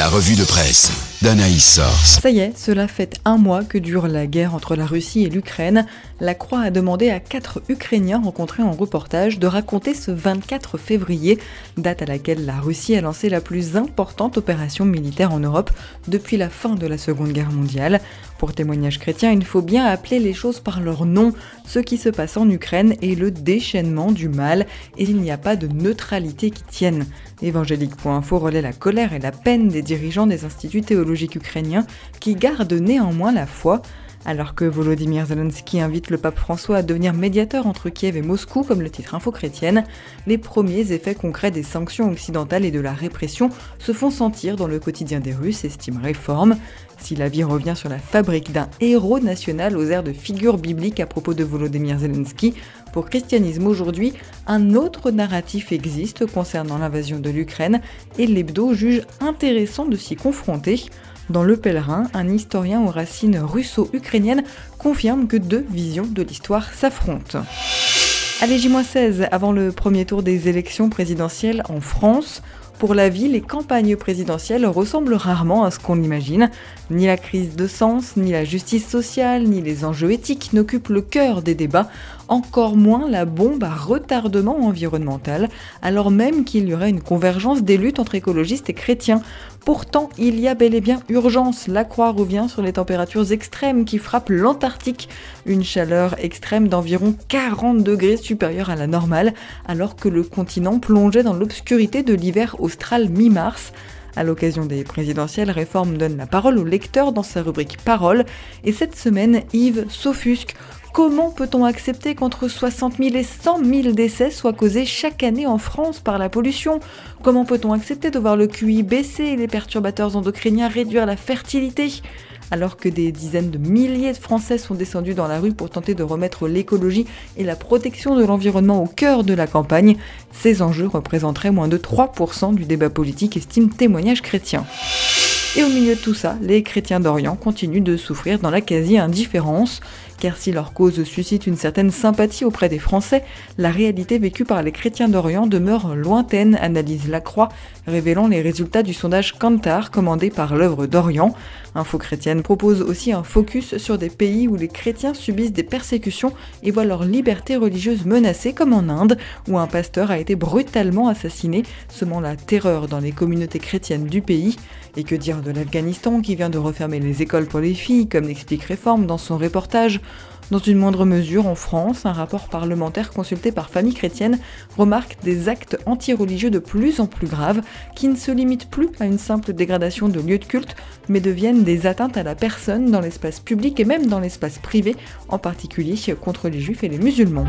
La revue de presse d'Anaïs Source. Ça y est, cela fait un mois que dure la guerre entre la Russie et l'Ukraine. La Croix a demandé à quatre Ukrainiens rencontrés en reportage de raconter ce 24 février, date à laquelle la Russie a lancé la plus importante opération militaire en Europe depuis la fin de la Seconde Guerre mondiale. Pour témoignage chrétien, il faut bien appeler les choses par leur nom. Ce qui se passe en Ukraine est le déchaînement du mal et il n'y a pas de neutralité qui tienne. Évangélique.info relaie la colère et la peine des dirigeants des instituts théologiques ukrainiens qui gardent néanmoins la foi. Alors que Volodymyr Zelensky invite le pape François à devenir médiateur entre Kiev et Moscou, comme le titre Info Chrétienne, les premiers effets concrets des sanctions occidentales et de la répression se font sentir dans le quotidien des Russes, estime Réforme. Si la vie revient sur la fabrique d'un héros national aux airs de figure biblique à propos de Volodymyr Zelensky, pour Christianisme aujourd'hui, un autre narratif existe concernant l'invasion de l'Ukraine et l'hebdo juge intéressant de s'y confronter. Dans Le Pèlerin, un historien aux racines russo-ukrainiennes confirme que deux visions de l'histoire s'affrontent. Allez, J-16, avant le premier tour des élections présidentielles en France, pour la vie, les campagnes présidentielles ressemblent rarement à ce qu'on imagine. Ni la crise de sens, ni la justice sociale, ni les enjeux éthiques n'occupent le cœur des débats, encore moins la bombe à retardement environnemental, alors même qu'il y aurait une convergence des luttes entre écologistes et chrétiens. Pourtant, il y a bel et bien urgence. La Croix revient sur les températures extrêmes qui frappent l'Antarctique, une chaleur extrême d'environ 40 degrés supérieure à la normale, alors que le continent plongeait dans l'obscurité de l'hiver austral mi-mars. À l'occasion des présidentielles, Réforme donne la parole au lecteur dans sa rubrique Parole, et cette semaine, Yves s'offusque Comment peut-on accepter qu'entre 60 000 et 100 000 décès soient causés chaque année en France par la pollution? Comment peut-on accepter de voir le QI baisser et les perturbateurs endocriniens réduire la fertilité? Alors que des dizaines de milliers de Français sont descendus dans la rue pour tenter de remettre l'écologie et la protection de l'environnement au cœur de la campagne, ces enjeux représenteraient moins de 3% du débat politique, estime témoignage chrétien. Et au milieu de tout ça, les chrétiens d'Orient continuent de souffrir dans la quasi-indifférence, car si leur cause suscite une certaine sympathie auprès des Français, la réalité vécue par les chrétiens d'Orient demeure lointaine, analyse Lacroix, révélant les résultats du sondage Kantar commandé par l'œuvre d'Orient. Info chrétienne propose aussi un focus sur des pays où les chrétiens subissent des persécutions et voient leur liberté religieuse menacée, comme en Inde, où un pasteur a été brutalement assassiné, semant la terreur dans les communautés chrétiennes du pays. Et que dire de l'Afghanistan qui vient de refermer les écoles pour les filles, comme l'explique Réforme dans son reportage dans une moindre mesure, en France, un rapport parlementaire consulté par Famille Chrétienne remarque des actes anti-religieux de plus en plus graves qui ne se limitent plus à une simple dégradation de lieux de culte, mais deviennent des atteintes à la personne dans l'espace public et même dans l'espace privé, en particulier contre les juifs et les musulmans.